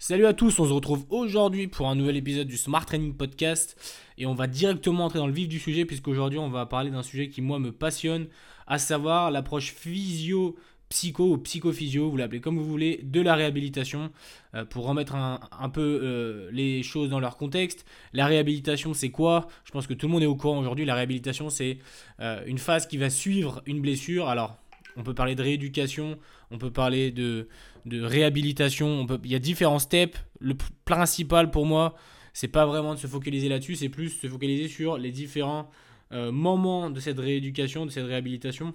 Salut à tous, on se retrouve aujourd'hui pour un nouvel épisode du Smart Training Podcast et on va directement entrer dans le vif du sujet puisqu'aujourd'hui on va parler d'un sujet qui moi me passionne, à savoir l'approche physio psycho ou psychophysio, vous l'appelez comme vous voulez, de la réhabilitation. Euh, pour remettre un, peu euh, les choses dans leur contexte, la réhabilitation c'est quoi? Je pense que tout le monde est au courant aujourd'hui, la réhabilitation c'est euh, une phase qui va suivre une blessure. Alors on peut parler de rééducation, on peut parler de, réhabilitation, il y a différents steps. Le principal pour moi, c'est pas vraiment de se focaliser là-dessus, c'est plus se focaliser sur les différents euh, moments de cette rééducation, de cette réhabilitation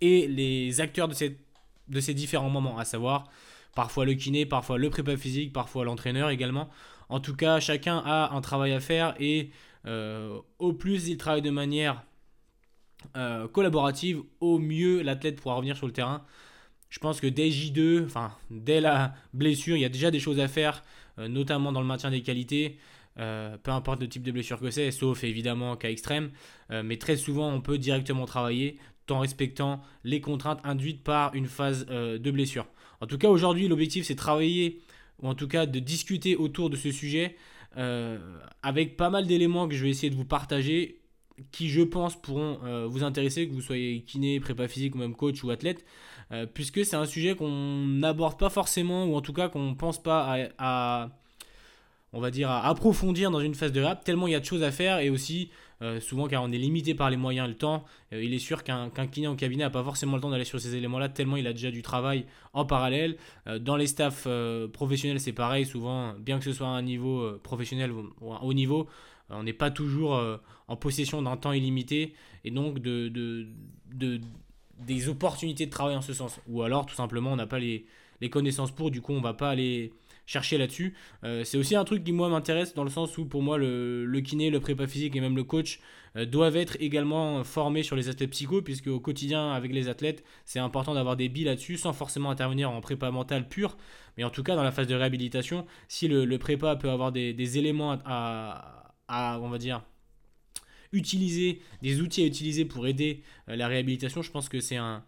et les acteurs de, de ces différents moments, à savoir parfois le kiné, parfois le prépa physique, parfois l'entraîneur également. En tout cas, chacun a un travail à faire et euh, au plus il travaille de manière euh, collaborative, au mieux l'athlète pourra revenir sur le terrain. Je pense que dès J2, enfin dès la blessure, il y a déjà des choses à faire, euh, notamment dans le maintien des qualités. Euh, peu importe le type de blessure que c'est, sauf évidemment cas extrême, mais très souvent on peut directement travailler tout en respectant les contraintes induites par une phase de blessure. En tout cas aujourd'hui l'objectif c'est de travailler, ou en tout cas de discuter autour de ce sujet avec pas mal d'éléments que je vais essayer de vous partager qui, je pense, pourront euh, vous intéresser, que vous soyez kiné, prépa physique ou même coach ou athlète, euh, puisque c'est un sujet qu'on n'aborde pas forcément, ou en tout cas qu'on ne pense pas à, on va dire, à approfondir dans une phase de rap, tellement il y a de choses à faire, et aussi, euh, souvent car on est limité par les moyens et le temps, il est sûr qu'un kiné en cabinet n'a pas forcément le temps d'aller sur ces éléments-là, tellement il a déjà du travail en parallèle. dans les staffs professionnels, c'est pareil, souvent, bien que ce soit à un niveau professionnel ou un haut niveau, on n'est pas toujours en possession d'un temps illimité et donc de, de, des opportunités de travail en ce sens. Ou alors, tout simplement, on n'a pas les, connaissances pour, du coup, on va pas aller chercher là-dessus. Euh, c'est aussi un truc qui, moi, m'intéresse dans le sens où, pour moi, le, le kiné, le prépa physique et même le coach euh, doivent être également formés sur les aspects psycho, puisque au quotidien, avec les athlètes, c'est important d'avoir des billes là-dessus, sans forcément intervenir en prépa mentale pure. Mais en tout cas, dans la phase de réhabilitation, si le, prépa peut avoir des, des éléments à on va dire, utiliser, des outils à utiliser pour aider euh, la réhabilitation, je pense que c'est un,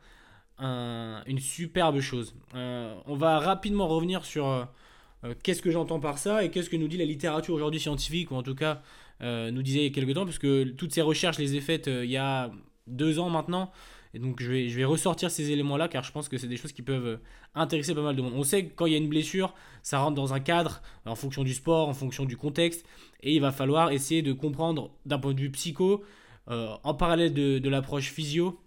une superbe chose. Euh, on va rapidement revenir sur euh, qu'est-ce que j'entends par ça et qu'est-ce que nous dit la littérature aujourd'hui scientifique, ou en tout cas nous disait il y a quelques temps, puisque toutes ces recherches les ai faites il y a deux ans maintenant. Et donc je vais, ressortir ces éléments-là car je pense que c'est des choses qui peuvent euh, intéresser pas mal de monde. On sait que quand il y a une blessure, ça rentre dans un cadre en fonction du sport, en fonction du contexte. Et il va falloir essayer de comprendre d'un point de vue psycho, euh, en parallèle de, l'approche physio,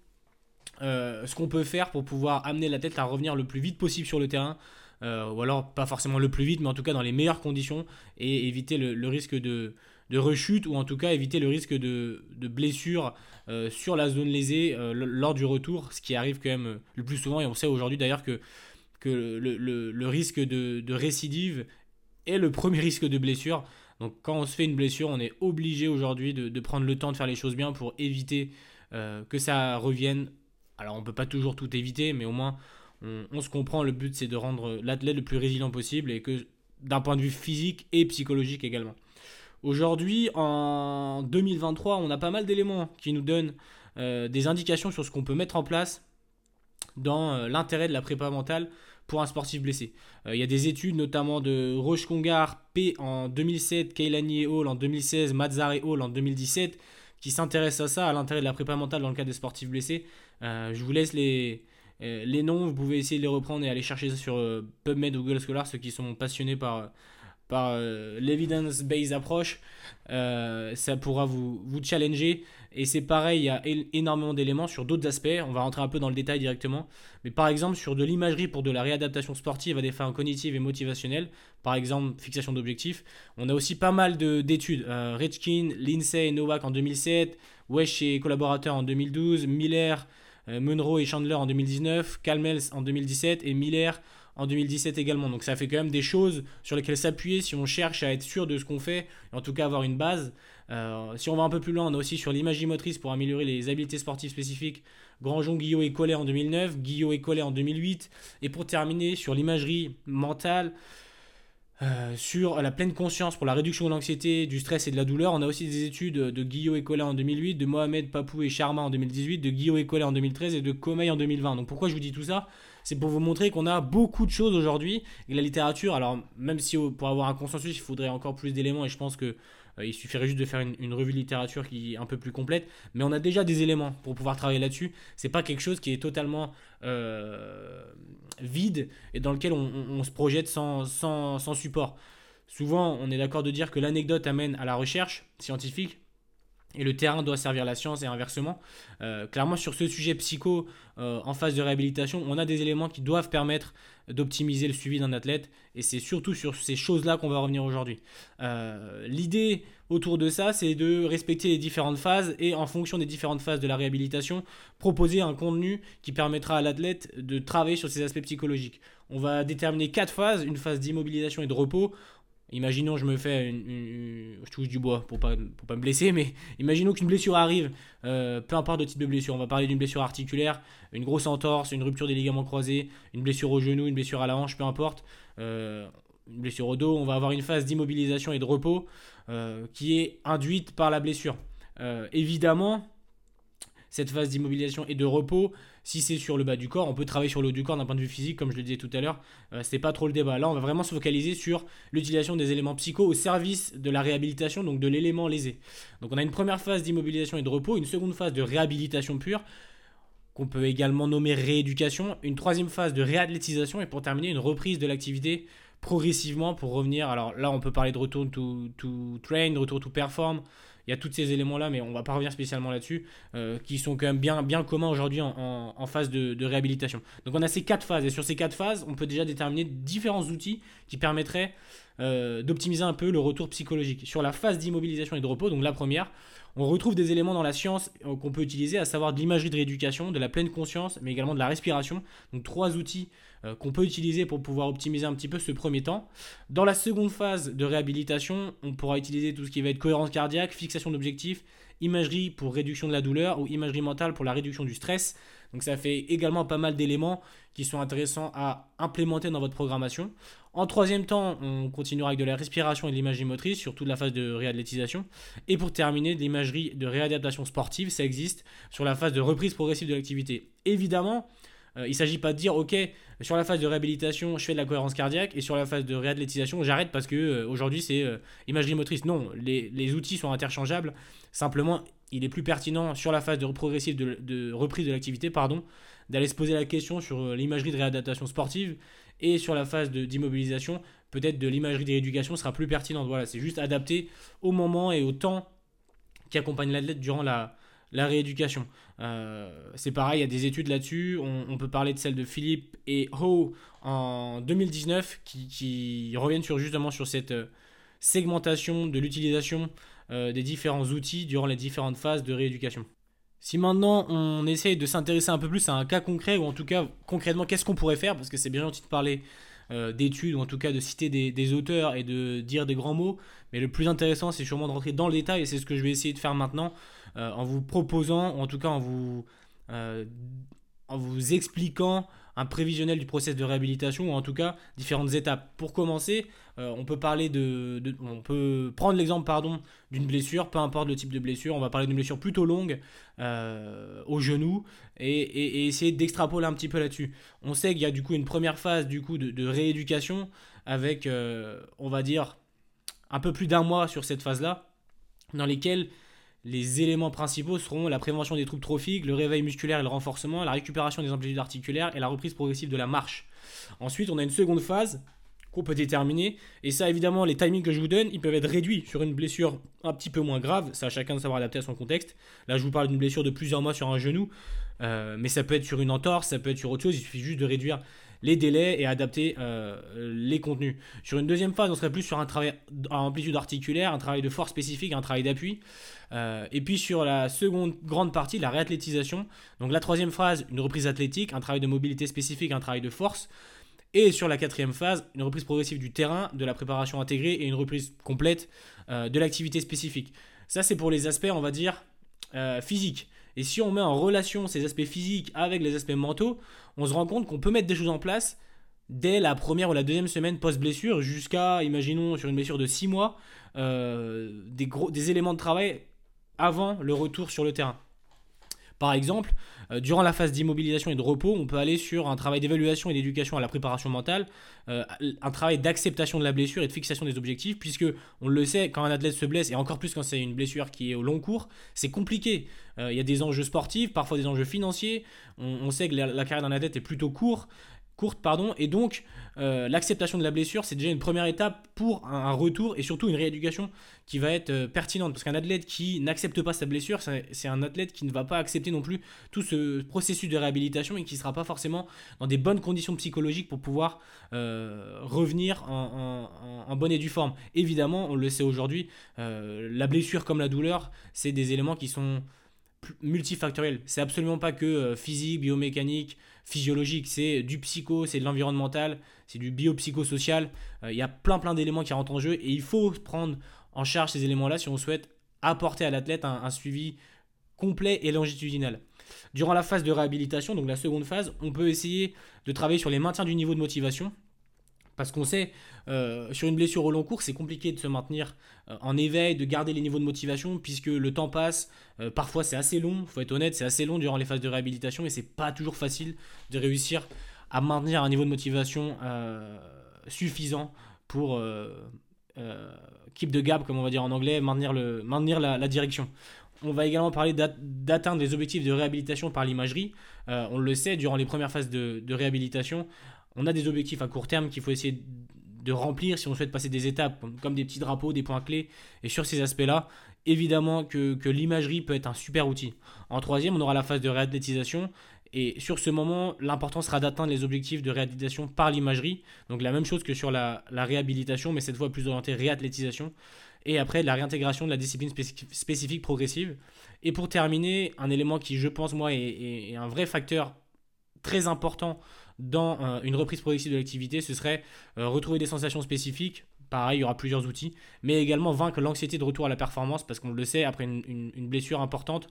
euh, ce qu'on peut faire pour pouvoir amener la tête à revenir le plus vite possible sur le terrain. ou alors pas forcément le plus vite, mais en tout cas dans les meilleures conditions et éviter le risque de, de rechute ou en tout cas éviter le risque de, de blessure euh, sur la zone lésée euh, lors du retour, ce qui arrive quand même euh, le plus souvent et on sait aujourd'hui d'ailleurs que, le, risque de, récidive est le premier risque de blessure. Donc quand on se fait une blessure, on est obligé aujourd'hui de, prendre le temps de faire les choses bien pour éviter que ça revienne. Alors on ne peut pas toujours tout éviter, mais au moins on, on se comprend. Le but c'est de rendre l'athlète le plus résilient possible et que d'un point de vue physique et psychologique également. Aujourd'hui, en 2023, on a pas mal d'éléments qui nous donnent euh, des indications sur ce qu'on peut mettre en place dans euh, l'intérêt de la prépa mentale pour un sportif blessé. Euh, il y a des études notamment de Roche Congar, P en 2007, Keilani et Hall en 2016, Mazar et Hall en 2017 qui s'intéressent à ça, à l'intérêt de la prépa mentale dans le cas des sportifs blessés. je vous laisse les, les noms, vous pouvez essayer de les reprendre et aller chercher ça sur PubMed ou Google Scholar, ceux qui sont passionnés par par euh, l'evidence-based approach, euh, ça pourra vous, vous challenger. Et c'est pareil, il y a énormément d'éléments sur d'autres aspects. On va rentrer un peu dans le détail directement. Mais par exemple, sur de l'imagerie pour de la réadaptation sportive à des fins cognitives et motivationnelles, par exemple, fixation d'objectifs, on a aussi pas mal d'études. Euh, Richkin, Lindsay et Novak en 2007, Wesh et collaborateurs en 2012, Miller, Munro et Chandler en 2019, Calmels en 2017 et Miller en 2017 également. Donc ça fait quand même des choses sur lesquelles s'appuyer si on cherche à être sûr de ce qu'on fait, en tout cas avoir une base. Euh, si on va un peu plus loin, on a aussi sur l'imagerie motrice pour améliorer les habiletés sportives spécifiques, Grandjean, Guillot et Collet en 2009, Guillot et Collet en 2008. Et pour terminer, sur l'imagerie mentale, euh, sur la pleine conscience pour la réduction de l'anxiété, du stress et de la douleur. On a aussi des études de Guillot et Collet en 2008, de Mohamed Papou et Sharma en 2018, de Guillot et Collet en 2013 et de Comey en 2020. Donc pourquoi je vous dis tout ça? C'est pour vous montrer qu'on a beaucoup de choses aujourd'hui. Et la littérature, alors même si pour avoir un consensus, il faudrait encore plus d'éléments, et je pense que euh, il suffirait juste de faire une, revue de littérature qui est un peu plus complète, mais on a déjà des éléments pour pouvoir travailler là-dessus. C'est pas quelque chose qui est totalement euh, vide et dans lequel on, se projette sans, sans support. Souvent, on est d'accord de dire que l'anecdote amène à la recherche scientifique, et le terrain doit servir la science et inversement. Euh, clairement, sur ce sujet psycho, euh, en phase de réhabilitation, on a des éléments qui doivent permettre d'optimiser le suivi d'un athlète, et c'est surtout sur ces choses-là qu'on va revenir aujourd'hui. Euh, l'idée autour de ça, c'est de respecter les différentes phases, et en fonction des différentes phases de la réhabilitation, proposer un contenu qui permettra à l'athlète de travailler sur ses aspects psychologiques. On va déterminer quatre phases, une phase d'immobilisation et de repos, Imaginons, je me fais une, je touche du bois pour pas, pas me blesser, mais imaginons qu'une blessure arrive, euh, peu importe le type de blessure. On va parler d'une blessure articulaire, une grosse entorse, une rupture des ligaments croisés, une blessure au genou, une blessure à la hanche, peu importe. Euh, une blessure au dos, on va avoir une phase d'immobilisation et de repos euh, qui est induite par la blessure. évidemment, cette phase d'immobilisation et de repos, si c'est sur le bas du corps, on peut travailler sur le haut du corps d'un point de vue physique, comme je le disais tout à l'heure. Euh, c'est pas trop le débat. Là, on va vraiment se focaliser sur l'utilisation des éléments psycho au service de la réhabilitation, donc de l'élément lésé. Donc, on a une première phase d'immobilisation et de repos, une seconde phase de réhabilitation pure qu'on peut également nommer rééducation, une troisième phase de réathlétisation et pour terminer une reprise de l'activité progressivement pour revenir. Alors là, on peut parler de retour to, to train, de retour to perform, il y a tous ces éléments-là, mais on va pas revenir spécialement là-dessus, euh, qui sont quand même bien, bien communs aujourd'hui en, phase de, réhabilitation. Donc on a ces quatre phases, et sur ces quatre phases, on peut déjà déterminer différents outils qui permettraient euh, d'optimiser un peu le retour psychologique. Sur la phase d'immobilisation et de repos, donc la première, on retrouve des éléments dans la science euh, qu'on peut utiliser, à savoir de l'imagerie de rééducation, de la pleine conscience, mais également de la respiration. Donc trois outils euh, qu'on peut utiliser pour pouvoir optimiser un petit peu ce premier temps. Dans la seconde phase de réhabilitation, on pourra utiliser tout ce qui va être cohérence cardiaque, fixation d'objectifs, imagerie pour réduction de la douleur ou imagerie mentale pour la réduction du stress. Donc ça fait également pas mal d'éléments qui sont intéressants à implémenter dans votre programmation. En troisième temps, on continuera avec de la respiration et de l'imagerie motrice sur toute la phase de réathlétisation. Et pour terminer, de l'imagerie de réadaptation sportive, ça existe sur la phase de reprise progressive de l'activité. Évidemment, il ne s'agit pas de dire, ok, sur la phase de réhabilitation, je fais de la cohérence cardiaque, et sur la phase de réathlétisation, j'arrête parce que euh, aujourd'hui c'est euh, imagerie motrice. Non, les, outils sont interchangeables. Simplement, il est plus pertinent sur la phase de progressive de, reprise de l'activité, pardon, d'aller se poser la question sur l'imagerie de réadaptation sportive et sur la phase d'immobilisation, peut-être de l'imagerie de rééducation sera plus pertinente. Voilà, c'est juste adapté au moment et au temps qui accompagne l'athlète durant la, la rééducation. Euh, c'est pareil, il y a des études là-dessus. On, peut parler de celle de Philippe et Ho en 2019 qui, reviennent sur, justement sur cette euh, segmentation de l'utilisation euh, des différents outils durant les différentes phases de rééducation. Si maintenant on essaye de s'intéresser un peu plus à un cas concret, ou en tout cas concrètement qu'est-ce qu'on pourrait faire, parce que c'est bien gentil de parler d'études, ou en tout cas de citer des, auteurs et de dire des grands mots, mais le plus intéressant c'est sûrement de rentrer dans le détail, et c'est ce que je vais essayer de faire maintenant, euh, en vous proposant, ou en tout cas en vous, euh, en vous expliquant un prévisionnel du process de réhabilitation ou en tout cas différentes étapes. Pour commencer, euh, on peut parler de, on peut prendre l'exemple pardon d'une blessure, peu importe le type de blessure. On va parler d'une blessure plutôt longue au genou et, essayer d'extrapoler un petit peu là-dessus. On sait qu'il y a du coup une première phase du coup de, rééducation avec, on va dire, un peu plus d'un mois sur cette phase-là, dans lesquelles les éléments principaux seront la prévention des troubles trophiques, le réveil musculaire et le renforcement, la récupération des amplitudes articulaires et la reprise progressive de la marche. Ensuite, on a une seconde phase qu'on peut déterminer. Et ça, évidemment, les timings que je vous donne, ils peuvent être réduits sur une blessure un petit peu moins grave. Ça, chacun de savoir adapter à son contexte. Là, je vous parle d'une blessure de plusieurs mois sur un genou. Euh, mais ça peut être sur une entorse, ça peut être sur autre chose. Il suffit juste de réduire les délais et adapter euh, les contenus. Sur une deuxième phase, on serait plus sur un travail à amplitude articulaire, un travail de force spécifique, un travail d'appui. Euh, et puis sur la seconde grande partie, la réathlétisation. Donc la troisième phase, une reprise athlétique, un travail de mobilité spécifique, un travail de force. Et sur la quatrième phase, une reprise progressive du terrain, de la préparation intégrée et une reprise complète euh, de l'activité spécifique. Ça, c'est pour les aspects, on va dire, physiques. Et si on met en relation ces aspects physiques avec les aspects mentaux, on se rend compte qu'on peut mettre des choses en place dès la première ou la deuxième semaine post-blessure jusqu'à, imaginons, sur une blessure de 6 mois, euh, des, gros, des éléments de travail avant le retour sur le terrain. Par exemple, euh, durant la phase d'immobilisation et de repos, on peut aller sur un travail d'évaluation et d'éducation à la préparation mentale, euh, un travail d'acceptation de la blessure et de fixation des objectifs, puisque on le sait, quand un athlète se blesse, et encore plus quand c'est une blessure qui est au long cours, c'est compliqué. Euh, il y a des enjeux sportifs, parfois des enjeux financiers. On, sait que la, la carrière d'un athlète est plutôt courte courte pardon. Et donc euh, l'acceptation de la blessure c'est déjà une première étape pour un, retour et surtout une rééducation qui va être euh, pertinente. Parce qu'un athlète qui n'accepte pas sa blessure c'est un athlète qui ne va pas accepter non plus tout ce processus de réhabilitation et qui ne sera pas forcément dans des bonnes conditions psychologiques pour pouvoir euh, revenir en, en, bonne et due forme. Évidemment on le sait aujourd'hui la blessure comme la douleur c'est des éléments qui sont multifactoriels c'est absolument pas que physique biomécanique physiologique, c'est du psycho, c'est de l'environnemental, c'est du biopsychosocial. Euh, il y a plein plein d'éléments qui rentrent en jeu et il faut prendre en charge ces éléments-là si on souhaite apporter à l'athlète un, suivi complet et longitudinal. Durant la phase de réhabilitation, donc la seconde phase, on peut essayer de travailler sur les maintiens du niveau de motivation. Parce qu'on sait, euh, sur une blessure au long cours, c'est compliqué de se maintenir euh, en éveil, de garder les niveaux de motivation, puisque le temps passe. Euh, parfois, c'est assez long, faut être honnête, c'est assez long durant les phases de réhabilitation, et c'est pas toujours facile de réussir à maintenir un niveau de motivation suffisant pour keep the gap, comme on va dire en anglais, maintenir, la, direction. On va également parler d'atteindre les objectifs de réhabilitation par l'imagerie. on le sait, durant les premières phases de réhabilitation, on a des objectifs à court terme qu'il faut essayer de remplir si on souhaite passer des étapes comme, des petits drapeaux, des points clés. Et sur ces aspects-là, évidemment que, l'imagerie peut être un super outil. En troisième, on aura la phase de réathlétisation. Et sur ce moment, l'important sera d'atteindre les objectifs de réathlétisation par l'imagerie. Donc la même chose que sur la, réhabilitation, mais cette fois plus orientée réathlétisation. Et après, la réintégration de la discipline spécifique progressive. Et pour terminer, un élément qui, je pense, moi, est un vrai facteur très important dans euh, une reprise progressive de l'activité, ce serait euh, retrouver des sensations spécifiques. Pareil, il y aura plusieurs outils, mais également vaincre l'anxiété de retour à la performance, parce qu'on le sait, après une, blessure importante,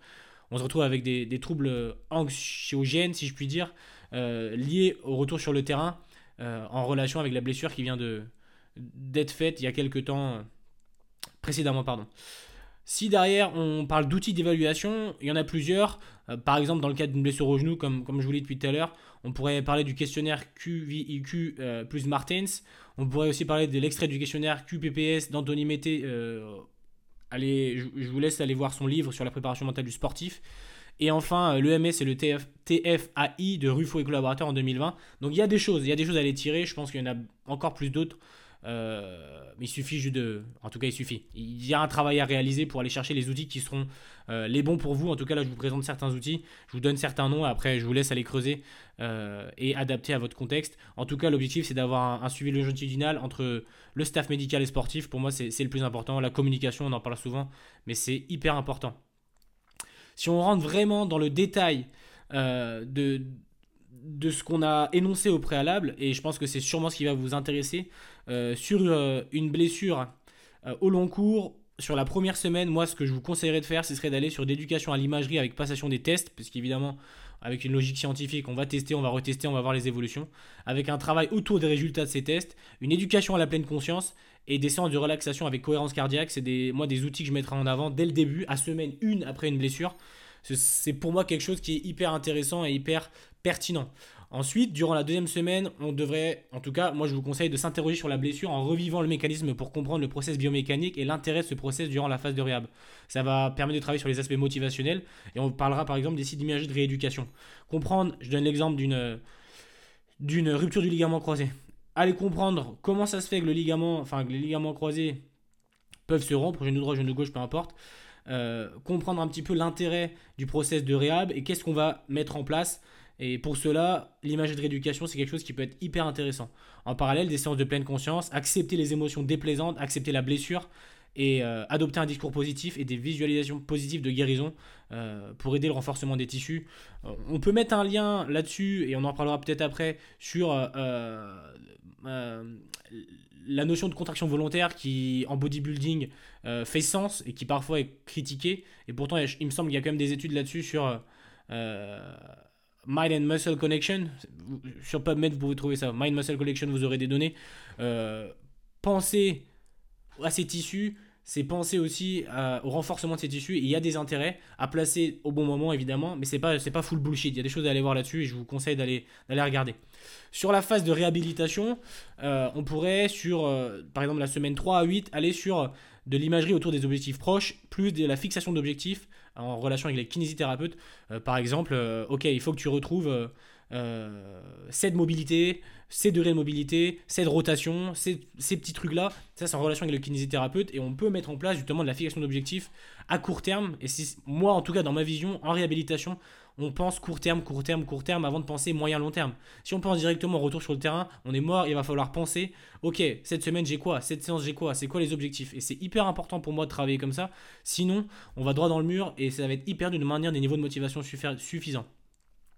on se retrouve avec des, troubles anxiogènes, si je puis dire, euh, liés au retour sur le terrain, en relation avec la blessure qui vient d'être faite il y a quelques temps précédemment. Pardon. Si derrière on parle d'outils d'évaluation, il y en a plusieurs. Par exemple, dans le cas d'une blessure au genou, comme, comme je vous l'ai dit depuis tout à l'heure, on pourrait parler du questionnaire QVIQ euh, plus Martens. On pourrait aussi parler de l'extrait du questionnaire QPPS d'Anthony Mété. Euh, allez, je, vous laisse aller voir son livre sur la préparation mentale du sportif. Et enfin, l'EMS et le TF, TFAI de Ruffo et collaborateurs en 2020. Donc il y a des choses, il y a des choses à les tirer. Je pense qu'il y en a encore plus d'autres. Euh, il suffit juste de. En tout cas, il suffit. Il y a un travail à réaliser pour aller chercher les outils qui seront euh, les bons pour vous. En tout cas, là, je vous présente certains outils. Je vous donne certains noms. Après, je vous laisse aller creuser euh, et adapter à votre contexte. En tout cas, l'objectif, c'est d'avoir un, suivi longitudinal entre le staff médical et sportif. Pour moi, c'est le plus important. La communication, on en parle souvent, mais c'est hyper important. Si on rentre vraiment dans le détail de, de ce qu'on a énoncé au préalable, et je pense que c'est sûrement ce qui va vous intéresser, euh, sur euh, une blessure euh, au long cours, sur la première semaine, moi ce que je vous conseillerais de faire, ce serait d'aller sur d'éducation à l'imagerie avec passation des tests, parce qu'évidemment, avec une logique scientifique, on va tester, on va retester, on va voir les évolutions, avec un travail autour des résultats de ces tests, une éducation à la pleine conscience et des séances de relaxation avec cohérence cardiaque, c'est moi des outils que je mettrai en avant dès le début, à semaine 1 après une blessure. C'est pour moi quelque chose qui est hyper intéressant et hyper pertinent. Ensuite, durant la deuxième semaine, on devrait, en tout cas, moi je vous conseille de s'interroger sur la blessure en revivant le mécanisme pour comprendre le process biomécanique et l'intérêt de ce process durant la phase de réhab. Ça va permettre de travailler sur les aspects motivationnels et on parlera par exemple des sites d'imagerie de rééducation. Comprendre, je donne l'exemple d'une d'une rupture du ligament croisé. Allez comprendre comment ça se fait que le ligament, enfin les ligaments croisés peuvent se rompre, genou droit, genou gauche, peu importe. Euh, comprendre un petit peu l'intérêt du process de réhab et qu'est-ce qu'on va mettre en place et pour cela, l'image de rééducation, c'est quelque chose qui peut être hyper intéressant. En parallèle, des séances de pleine conscience, accepter les émotions déplaisantes, accepter la blessure et euh, adopter un discours positif et des visualisations positives de guérison euh, pour aider le renforcement des tissus. Euh, on peut mettre un lien là-dessus, et on en parlera peut-être après, sur la notion de contraction volontaire qui, en bodybuilding, fait sens et qui parfois est critiquée. Et pourtant, il me semble qu'il y a quand même des études là-dessus sur Mind and Muscle Connection. Sur PubMed, vous pouvez trouver ça. Mind Muscle Collection, vous aurez des données. Euh, pensez à ces tissus, c'est penser aussi au renforcement de ces tissus. il y a des intérêts à placer au bon moment, évidemment, mais c'est pas, pas full bullshit. Il y a des choses à aller voir là-dessus et je vous conseille d'aller regarder. Sur la phase de réhabilitation, euh, on pourrait, sur euh, par exemple la semaine 3 à 8, aller sur de l'imagerie autour des objectifs proches, plus de la fixation d'objectifs en relation avec les kinésithérapeutes. Euh, par exemple, ok, il faut que tu retrouves cette mobilité, ces degrés de mobilité, cette rotation, ces, ces petits trucs-là. Ça, c'est en relation avec le kinésithérapeute et on peut mettre en place justement de la fixation d'objectifs à court terme. Et si, moi, en tout cas, dans ma vision, en réhabilitation, on pense court terme, court terme, court terme avant de penser moyen, long terme. Si on pense directement au retour sur le terrain, on est mort, il va falloir penser, ok, cette semaine j'ai quoi, cette séance j'ai quoi, c'est quoi les objectifs? Et c'est hyper important pour moi de travailler comme ça, sinon on va droit dans le mur et ça va être hyper dur de maintenir des niveaux de motivation suffisants.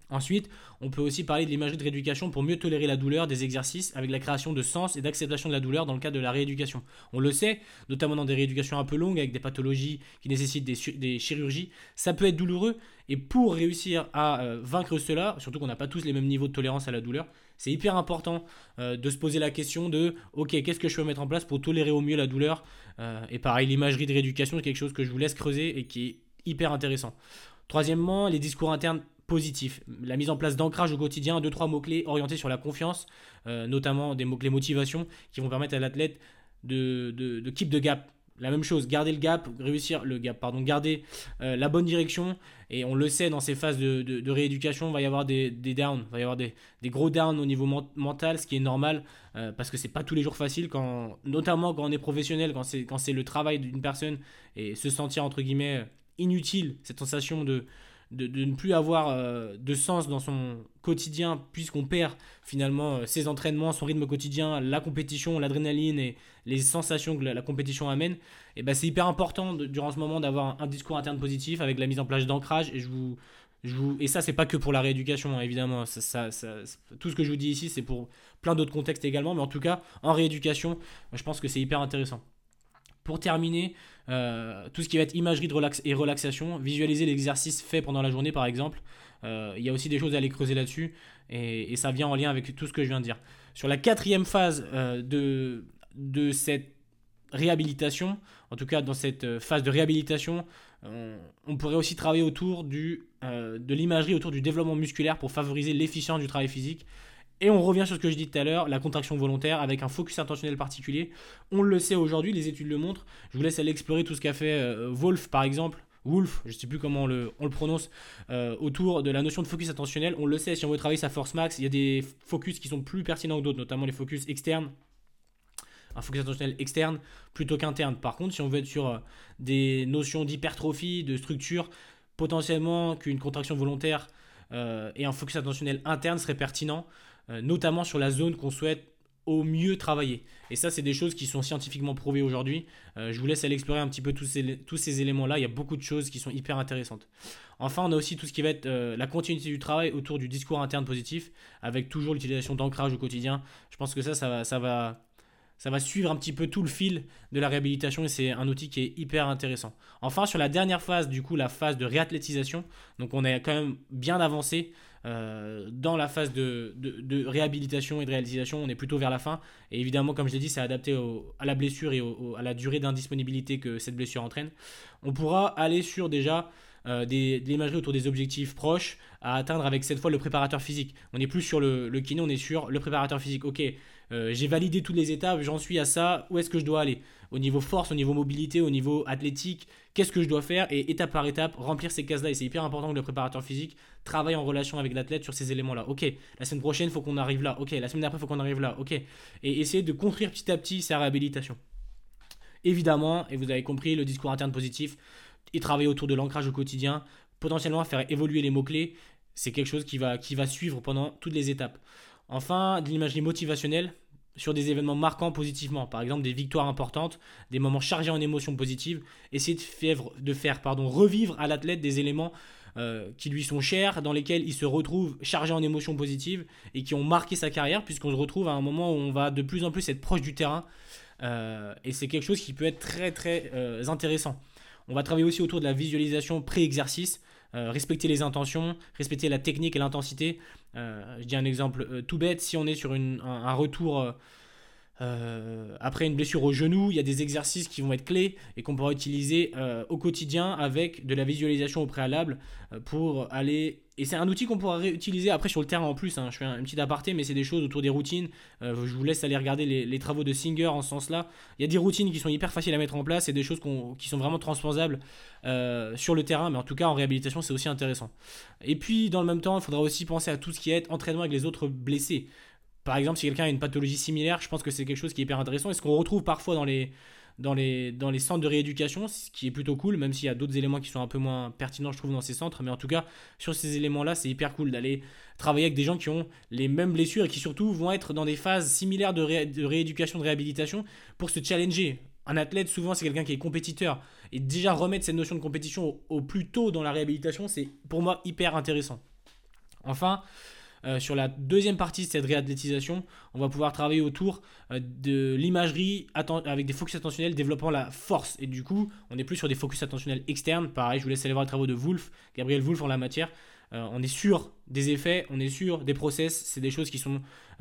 Ensuite, on peut aussi parler de l'imagerie de rééducation pour mieux tolérer la douleur des exercices avec la création de sens et d'acceptation de la douleur dans le cadre de la rééducation. On le sait, notamment dans des rééducations un peu longues avec des pathologies qui nécessitent des, chirurgies, ça peut être douloureux et pour réussir à euh, vaincre cela, surtout qu'on n'a pas tous les mêmes niveaux de tolérance à la douleur, c'est hyper important euh, de se poser la question de ok, qu'est-ce que je peux mettre en place pour tolérer au mieux la douleur euh, Et pareil, l'imagerie de rééducation, c'est quelque chose que je vous laisse creuser et qui est hyper intéressant. Troisièmement, les discours internes positif. La mise en place d'ancrage au quotidien, deux, trois mots-clés orientés sur la confiance, euh, notamment des mots-clés motivation, qui vont permettre à l'athlète de, de, keep de gap. La même chose, garder le gap, réussir le gap, pardon, garder euh, la bonne direction. Et on le sait, dans ces phases de, de, rééducation, il va y avoir des, des downs, il va y avoir des, des, gros downs au niveau mental, ce qui est normal, euh, parce que c'est pas tous les jours facile, quand, notamment quand on est professionnel, quand c'est, quand c'est le travail d'une personne, et se sentir, entre guillemets, inutile, cette sensation de, de, ne plus avoir euh, de sens dans son quotidien puisqu'on perd finalement euh, ses entraînements, son rythme quotidien, la compétition, l'adrénaline et les sensations que la, compétition amène, et eh ben c'est hyper important durant ce moment d'avoir un, discours interne positif avec la mise en place d'ancrage. Et je vous, je vous, et ça c'est pas que pour la rééducation hein, évidemment, ça, tout ce que je vous dis ici c'est pour plein d'autres contextes également, mais en tout cas en rééducation, je pense que c'est hyper intéressant. Pour terminer, euh, tout ce qui va être imagerie de relax et relaxation, visualiser l'exercice fait pendant la journée par exemple. Euh, il y a aussi des choses à aller creuser là-dessus et, ça vient en lien avec tout ce que je viens de dire. Sur la quatrième phase euh, de, de cette réhabilitation, en tout cas dans cette phase de réhabilitation, on, pourrait aussi travailler autour du, de l'imagerie, autour du développement musculaire pour favoriser l'efficience du travail physique. Et on revient sur ce que je dis tout à l'heure, la contraction volontaire avec un focus intentionnel particulier. On le sait aujourd'hui, les études le montrent. Je vous laisse aller explorer tout ce qu'a fait euh, Wolf par exemple. Wolf, je ne sais plus comment on le, prononce, euh, autour de la notion de focus intentionnel. On le sait, si on veut travailler sa force max, il y a des focus qui sont plus pertinents que d'autres, notamment les focus externes. Un focus intentionnel externe plutôt qu'interne. Par contre, si on veut être sur euh, des notions d'hypertrophie, de structure, potentiellement qu'une contraction volontaire et un focus intentionnel interne serait pertinent. Euh, notamment sur la zone qu'on souhaite au mieux travailler. Et ça, c'est des choses qui sont scientifiquement prouvées aujourd'hui. Euh, je vous laisse aller explorer un petit peu tous ces, éléments-là. Il y a beaucoup de choses qui sont hyper intéressantes. Enfin, on a aussi tout ce qui va être euh, la continuité du travail autour du discours interne positif, avec toujours l'utilisation d'ancrage au quotidien. Je pense que ça, ça va, ça va ça va suivre un petit peu tout le fil de la réhabilitation et c'est un outil qui est hyper intéressant. Enfin, sur la dernière phase, du coup, la phase de réathlétisation, donc on est quand même bien avancé euh, dans la phase de, réhabilitation et de réalisation, on est plutôt vers la fin. Et évidemment, comme je l'ai dit, c'est adapté à la blessure et à la durée d'indisponibilité que cette blessure entraîne. On pourra aller sur déjà des, de l'imagerie autour des objectifs proches à atteindre avec cette fois le préparateur physique. On n'est plus sur le, le, kiné, on est sur le préparateur physique. Ok, euh, j'ai validé toutes les étapes, j'en suis à ça, où est-ce que je dois aller? Au niveau force, au niveau mobilité, au niveau athlétique, qu'est-ce que je dois faire? Et étape par étape, remplir ces cases-là. Et c'est hyper important que le préparateur physique travaille en relation avec l'athlète sur ces éléments-là. Ok, la semaine prochaine, il faut qu'on arrive là. Ok, la semaine d'après, il faut qu'on arrive là. Ok, et essayer de construire petit à petit sa réhabilitation. Évidemment, et vous avez compris, le discours interne positif, et travailler autour de l'ancrage au quotidien, potentiellement faire évoluer les mots-clés, c'est quelque chose qui va, suivre pendant toutes les étapes. Enfin, de l'imagerie motivationnelle sur des événements marquants positivement, par exemple des victoires importantes, des moments chargés en émotions positives, essayer de faire, de faire pardon, revivre à l'athlète des éléments euh, qui lui sont chers, dans lesquels il se retrouve chargé en émotions positives et qui ont marqué sa carrière, puisqu'on se retrouve à un moment où on va de plus en plus être proche du terrain. Euh, et c'est quelque chose qui peut être très très euh, intéressant. On va travailler aussi autour de la visualisation pré-exercice. Euh, respecter les intentions, respecter la technique et l'intensité. Euh, je dis un exemple euh, tout bête, si on est sur un, retour euh, après une blessure au genou, il y a des exercices qui vont être clés et qu'on pourra utiliser euh, au quotidien avec de la visualisation au préalable euh, pour aller. Et c'est un outil qu'on pourra réutiliser après sur le terrain en plus. Hein. Je fais un, petit aparté, mais c'est des choses autour des routines. je vous laisse aller regarder les, travaux de Singer en ce sens-là. Il y a des routines qui sont hyper faciles à mettre en place et des choses qui sont vraiment transposables sur le terrain, mais en tout cas en réhabilitation, c'est aussi intéressant. Et puis dans le même temps, il faudra aussi penser à tout ce qui est entraînement avec les autres blessés. Par exemple, si quelqu'un a une pathologie similaire, je pense que c'est quelque chose qui est hyper intéressant et ce qu'on retrouve parfois dans les, centres de rééducation, ce qui est plutôt cool, même s'il y a d'autres éléments qui sont un peu moins pertinents, je trouve, dans ces centres. Mais en tout cas, sur ces éléments-là, c'est hyper cool d'aller travailler avec des gens qui ont les mêmes blessures et qui surtout vont être dans des phases similaires de, rééducation, de réhabilitation pour se challenger. Un athlète, souvent, c'est quelqu'un qui est compétiteur. Et déjà remettre cette notion de compétition au plus tôt dans la réhabilitation, c'est pour moi hyper intéressant. Enfin, euh, sur la deuxième partie de cette réathlétisation, on va pouvoir travailler autour euh, de l'imagerie avec des focus attentionnels développant la force. Et du coup, on n'est plus sur des focus attentionnels externes. Pareil, je vous laisse aller voir les travaux de Wolf, Gabriel Wolf en la matière. Euh, on est sûr des effets, on est sûr des process, c'est des choses qui sont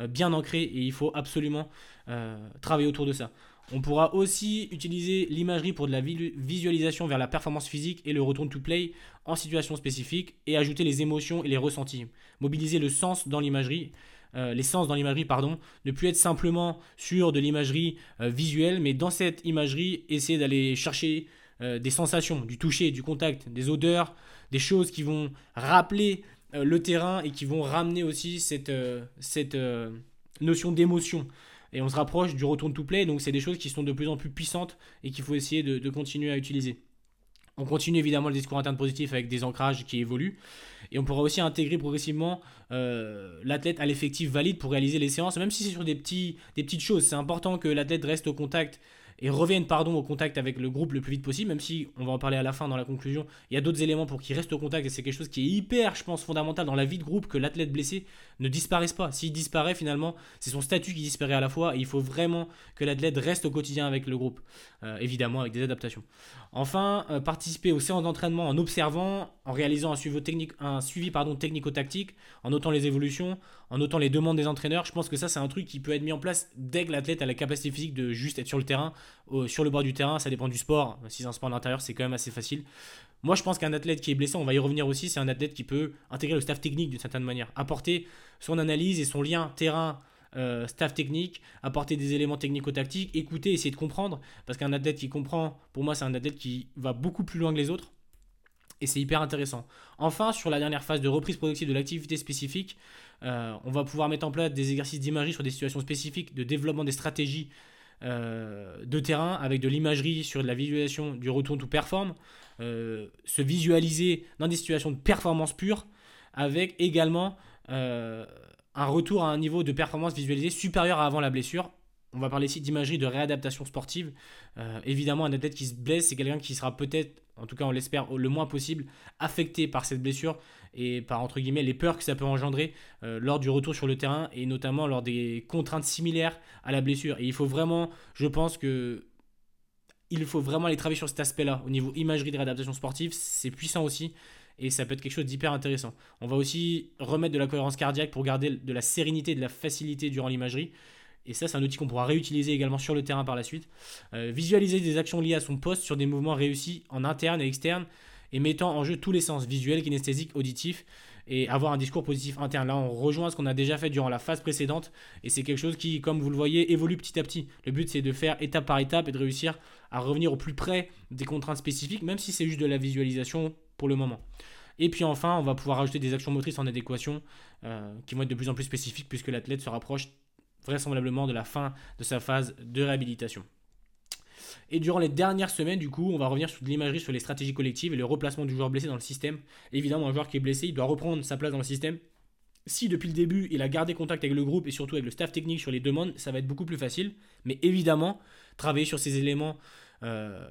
bien ancrées et il faut absolument travailler autour de ça. On pourra aussi utiliser l'imagerie pour de la visualisation vers la performance physique et le retour to play en situation spécifique et ajouter les émotions et les ressentis. Mobiliser le sens dans l'imagerie, euh, les sens dans l'imagerie, pardon, ne plus être simplement sur de l'imagerie euh, visuelle, mais dans cette imagerie, essayer d'aller chercher euh, des sensations, du toucher, du contact, des odeurs, des choses qui vont rappeler le terrain et qui vont ramener aussi cette notion d'émotion et on se rapproche du retour to play. Donc c'est des choses qui sont de plus en plus puissantes et qu'il faut essayer de, continuer à utiliser. On continue évidemment le discours interne positif avec des ancrages qui évoluent. Et on pourra aussi intégrer progressivement euh, l'athlète à l'effectif valide pour réaliser les séances, même si c'est sur des, des petites choses. C'est important que l'athlète reste au contact et reviennent pardon, au contact avec le groupe le plus vite possible, même si on va en parler à la fin dans la conclusion. Il y a d'autres éléments pour qu'ils restent au contact et c'est quelque chose qui est hyper, je pense, fondamental dans la vie de groupe que l'athlète blessé ne disparaisse pas. S'il disparaît, finalement, c'est son statut qui disparaît à la fois et il faut vraiment que l'athlète reste au quotidien avec le groupe, euh, évidemment avec des adaptations. Enfin, euh, participer aux séances d'entraînement en observant, en réalisant un suivi, technique, un suivi pardon, technico-tactique, en notant les évolutions, en notant les demandes des entraîneurs. Je pense que ça, c'est un truc qui peut être mis en place dès que l'athlète a la capacité physique de juste être sur le terrain, sur le bord du terrain. Ça dépend du sport. Si c'est un sport d'intérieur, c'est quand même assez facile. Moi, je pense qu'un athlète qui est blessé, on va y revenir aussi, c'est un athlète qui peut intégrer le staff technique d'une certaine manière, apporter son analyse et son lien terrain. Euh, staff technique, apporter des éléments technico-tactiques, écouter, essayer de comprendre, parce qu'un athlète qui comprend, pour moi, c'est un athlète qui va beaucoup plus loin que les autres, et c'est hyper intéressant. Enfin, sur la dernière phase de reprise productive de l'activité spécifique, euh, on va pouvoir mettre en place des exercices d'imagerie sur des situations spécifiques, de développement des stratégies euh, de terrain avec de l'imagerie sur de la visualisation du retour to perform, se visualiser dans des situations de performance pure, avec également un retour à un niveau de performance visualisé supérieur à avant la blessure. On va parler ici d'imagerie de réadaptation sportive. évidemment, un athlète qui se blesse, c'est quelqu'un qui sera peut-être en tout cas on l'espère le moins possible, affecté par cette blessure et par entre guillemets les peurs que ça peut engendrer euh, lors du retour sur le terrain et notamment lors des contraintes similaires à la blessure. Et il faut vraiment, je pense que il faut vraiment aller travailler sur cet aspect-là au niveau imagerie de réadaptation sportive, c'est puissant aussi et ça peut être quelque chose d'hyper intéressant. On va aussi remettre de la cohérence cardiaque pour garder de la sérénité, de la facilité durant l'imagerie. Et ça, c'est un outil qu'on pourra réutiliser également sur le terrain par la suite. Euh, visualiser des actions liées à son poste sur des mouvements réussis en interne et externe et mettant en jeu tous les sens, visuels, kinesthésiques, auditifs, et avoir un discours positif interne. Là, on rejoint ce qu'on a déjà fait durant la phase précédente, et c'est quelque chose qui, comme vous le voyez, évolue petit à petit. Le but, c'est de faire étape par étape et de réussir à revenir au plus près des contraintes spécifiques, même si c'est juste de la visualisation pour le moment. Et puis enfin, on va pouvoir rajouter des actions motrices en adéquation euh, qui vont être de plus en plus spécifiques puisque l'athlète se rapproche vraisemblablement de la fin de sa phase de réhabilitation. Et durant les dernières semaines, du coup, on va revenir sur de l'imagerie sur les stratégies collectives et le replacement du joueur blessé dans le système. Évidemment, un joueur qui est blessé, il doit reprendre sa place dans le système. Si depuis le début, il a gardé contact avec le groupe et surtout avec le staff technique sur les demandes, ça va être beaucoup plus facile. Mais évidemment, travailler sur ces éléments euh,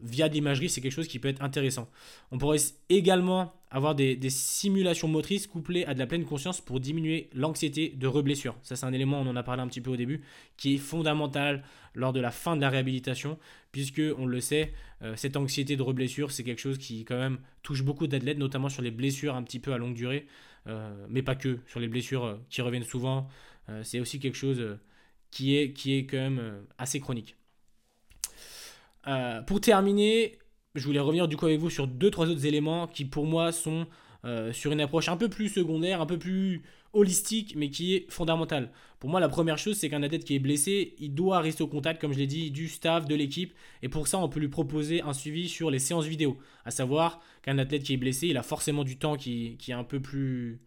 via de l'imagerie, c'est quelque chose qui peut être intéressant. On pourrait également avoir des, simulations motrices couplées à de la pleine conscience pour diminuer l'anxiété de reblessure. Ça, c'est un élément, on en a parlé un petit peu au début, qui est fondamental lors de la fin de la réhabilitation, puisque, on le sait, euh, cette anxiété de reblessure, c'est quelque chose qui, quand même, touche beaucoup d'athlètes, notamment sur les blessures un petit peu à longue durée, euh, mais pas que, sur les blessures qui reviennent souvent. c'est aussi quelque chose qui est, qui est quand même assez chronique. Pour terminer, je voulais revenir du coup avec vous sur deux trois autres éléments qui pour moi sont sur une approche un peu plus secondaire, un peu plus holistique, mais qui est fondamentale. Pour moi, la première chose, c'est qu'un athlète qui est blessé, il doit rester au contact, comme je l'ai dit, du staff, de l'équipe. Et pour ça, on peut lui proposer un suivi sur les séances vidéo. À savoir qu'un athlète qui est blessé, il a forcément du temps qui, est un peu plus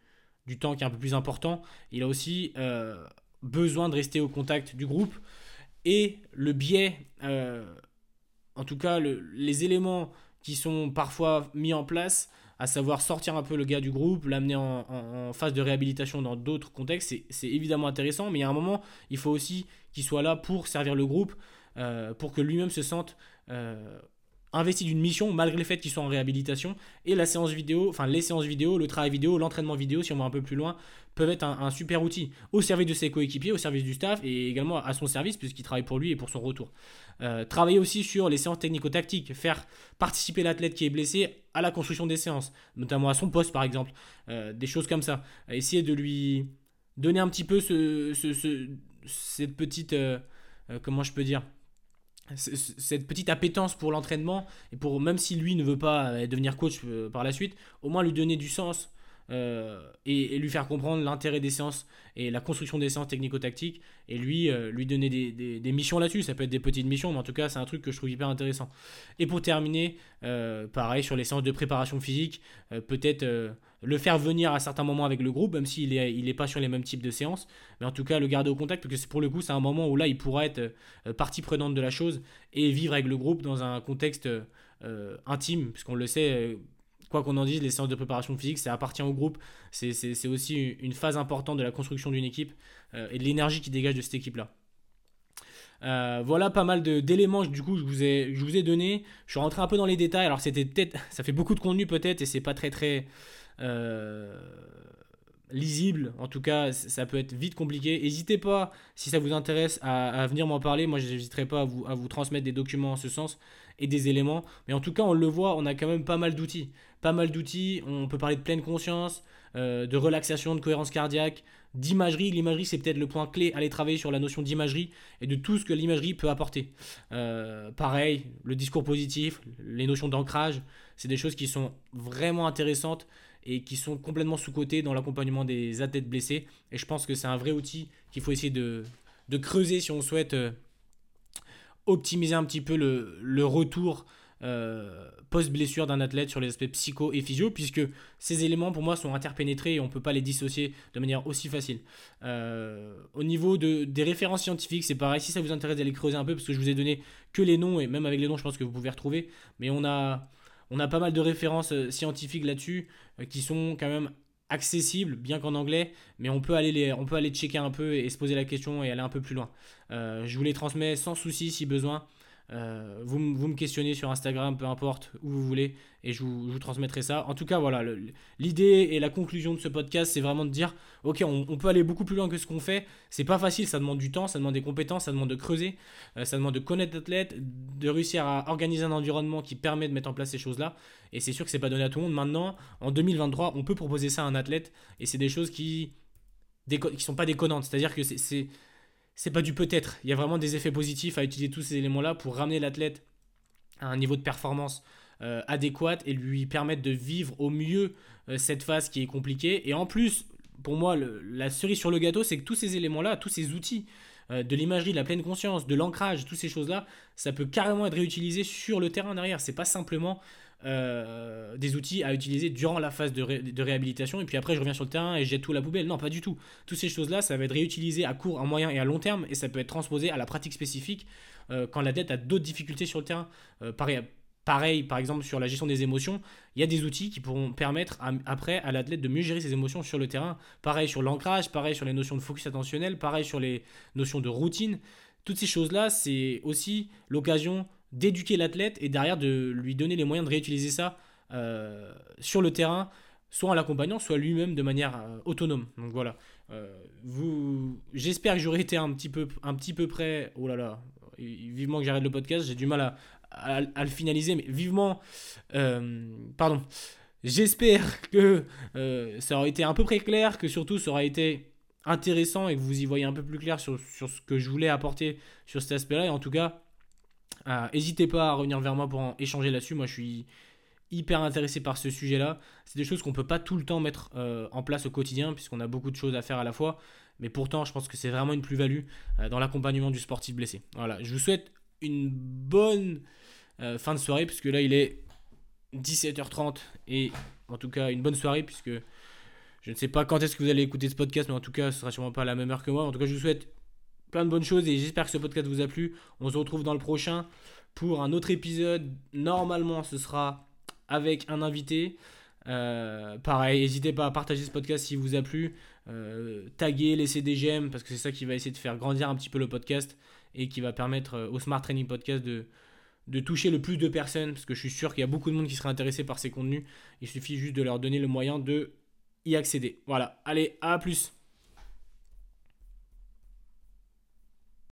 du temps qui est un peu plus important. Il a aussi euh, besoin de rester au contact du groupe. Et le biais, euh, en tout cas, les éléments qui sont parfois mis en place à savoir sortir un peu le gars du groupe, l'amener en, phase de réhabilitation dans d'autres contextes, c'est évidemment intéressant, mais a un moment, il faut aussi qu'il soit là pour servir le groupe, euh, pour que lui-même se sente euh, investi d'une mission malgré le fait qu'il soit en réhabilitation. Et la séance vidéo, enfin les séances vidéo, le travail vidéo, l'entraînement vidéo, si on va un peu plus loin, peuvent être un, super outil au service de ses coéquipiers, au service du staff et également à son service puisqu'il travaille pour lui et pour son retour. Euh, travailler aussi sur les séances technico-tactiques, faire participer l'athlète qui est blessé à la construction des séances, notamment à son poste par exemple, euh, des choses comme ça. essayer de lui donner un petit peu ce, cette petite, euh, comment je peux dire, cette petite appétence pour l'entraînement et pour même si lui ne veut pas devenir coach par la suite, au moins lui donner du sens euh, et, lui faire comprendre l'intérêt des séances et la construction des séances technico-tactiques et lui, euh, lui donner des, missions là-dessus. Ça peut être des petites missions, mais en tout cas, c'est un truc que je trouve hyper intéressant. Et pour terminer, euh, pareil, sur les séances de préparation physique, peut-être le faire venir à certains moments avec le groupe, même s'il n'est il est pas sur les mêmes types de séances, mais en tout cas le garder au contact, parce que pour le coup, c'est un moment où là, il pourra être partie prenante de la chose et vivre avec le groupe dans un contexte intime, puisqu'on le sait quoi qu'on en dise, les séances de préparation physique, ça appartient au groupe. C'est aussi une phase importante de la construction d'une équipe euh, et de l'énergie qui dégage de cette équipe-là. Euh, voilà pas mal d'éléments du coup je vous ai je vous ai donné. Je suis rentré un peu dans les détails. Alors c'était peut-être ça fait beaucoup de contenu peut-être et c'est pas très très euh, lisible. En tout cas, ça peut être vite compliqué. N'hésitez pas, si ça vous intéresse, à, venir m'en parler. Moi, je n'hésiterai pas à vous, à vous transmettre des documents en ce sens et des éléments. Mais en tout cas, on le voit, on a quand même pas mal d'outils pas mal d'outils. On peut parler de pleine conscience, euh, de relaxation, de cohérence cardiaque, d'imagerie. L'imagerie, c'est peut-être le point clé. Aller travailler sur la notion d'imagerie et de tout ce que l'imagerie peut apporter. Euh, pareil, le discours positif, les notions d'ancrage, c'est des choses qui sont vraiment intéressantes et qui sont complètement sous-cotées dans l'accompagnement des athlètes blessés. Et je pense que c'est un vrai outil qu'il faut essayer de, creuser si on souhaite euh, optimiser un petit peu le, le retour euh, post-blessure d'un athlète sur les aspects psycho et physio, puisque ces éléments pour moi sont interpénétrés et on ne peut pas les dissocier de manière aussi facile. Euh, au niveau de, des références scientifiques, c'est pareil, si ça vous intéresse d'aller creuser un peu, parce que je vous ai donné que les noms, et même avec les noms, je pense que vous pouvez retrouver, mais on a, on a pas mal de références euh, scientifiques là-dessus qui sont quand même accessibles, bien qu'en anglais, mais on peut, aller les, on peut aller checker un peu et, se poser la question et aller un peu plus loin. je vous les transmets sans souci si besoin. Euh, vous, vous, me questionnez sur Instagram, peu importe, où vous voulez, et je vous, transmettrai ça. En tout cas, voilà, l'idée et la conclusion de ce podcast, c'est vraiment de dire, ok, on, peut aller beaucoup plus loin que ce qu'on fait. C'est pas facile, ça demande du temps, ça demande des compétences, ça demande de creuser, euh, ça demande de connaître l'athlète, de réussir à organiser un environnement qui permet de mettre en place ces choses-là. Et c'est sûr que c'est pas donné à tout le monde. Maintenant, en 2023, on peut proposer ça à un athlète, et c'est des choses qui, qui sont pas déconnantes. C'est-à-dire que c'est c'est pas du peut-être. Il y a vraiment des effets positifs à utiliser tous ces éléments-là pour ramener l'athlète à un niveau de performance euh, adéquat et lui permettre de vivre au mieux euh, cette phase qui est compliquée. Et en plus, pour moi, la cerise sur le gâteau, c'est que tous ces éléments-là, tous ces outils, euh, de l'imagerie, de la pleine conscience, de l'ancrage, toutes ces choses-là, ça peut carrément être réutilisé sur le terrain derrière. C'est pas simplement euh, des outils à utiliser durant la phase de, réhabilitation et puis après je reviens sur le terrain et je jette tout à la poubelle. Non, pas du tout. Toutes ces choses-là, ça va être réutilisé à court, à moyen et à long terme et ça peut être transposé à la pratique spécifique euh, quand la tête a d'autres difficultés sur le terrain. Pareil, pareil, par exemple, sur la gestion des émotions, il y a des outils qui pourront permettre après à l'athlète de mieux gérer ses émotions sur le terrain. Pareil sur l'ancrage, pareil sur les notions de focus attentionnel, pareil sur les notions de routine. Toutes ces choses-là, c'est aussi l'occasion d'éduquer l'athlète et derrière de lui donner les moyens de réutiliser ça euh, sur le terrain, soit en l'accompagnant, soit lui-même de manière euh, autonome. Donc voilà. Euh, vous, j'espère que j'aurai été un petit peu, un petit peu près. Oh là là, vivement que j'arrête le podcast. J'ai du mal à, à, le finaliser, mais vivement. pardon. J'espère que ça aura été un peu près clair, que surtout ça aura été intéressant et que vous y voyez un peu plus clair sur, sur ce que je voulais apporter sur cet aspect-là. Et en tout cas, n'hésitez pas à revenir vers moi pour en échanger là-dessus. Moi, je suis hyper intéressé par ce sujet-là. C'est des choses qu'on ne peut pas tout le temps mettre euh, en place au quotidien, puisqu'on a beaucoup de choses à faire à la fois. Mais pourtant, je pense que c'est vraiment une plus-value euh, dans l'accompagnement du sportif blessé. Voilà, je vous souhaite une bonne euh, fin de soirée, puisque là, il est 17h30, et en tout cas, une bonne soirée, puisque je ne sais pas quand est-ce que vous allez écouter ce podcast, mais en tout cas, ce sera sûrement pas la même heure que moi. En tout cas, je vous souhaite plein de bonnes choses, et j'espère que ce podcast vous a plu. On se retrouve dans le prochain pour un autre épisode. Normalement, ce sera avec un invité. Euh, pareil, n'hésitez pas à partager ce podcast si vous a plu. Euh, taguer, laisser des j'aime parce que c'est ça qui va essayer de faire grandir un petit peu le podcast et qui va permettre euh, au Smart Training Podcast de, toucher le plus de personnes parce que je suis sûr qu'il y a beaucoup de monde qui serait intéressé par ces contenus. Il suffit juste de leur donner le moyen de y accéder. Voilà, allez, à plus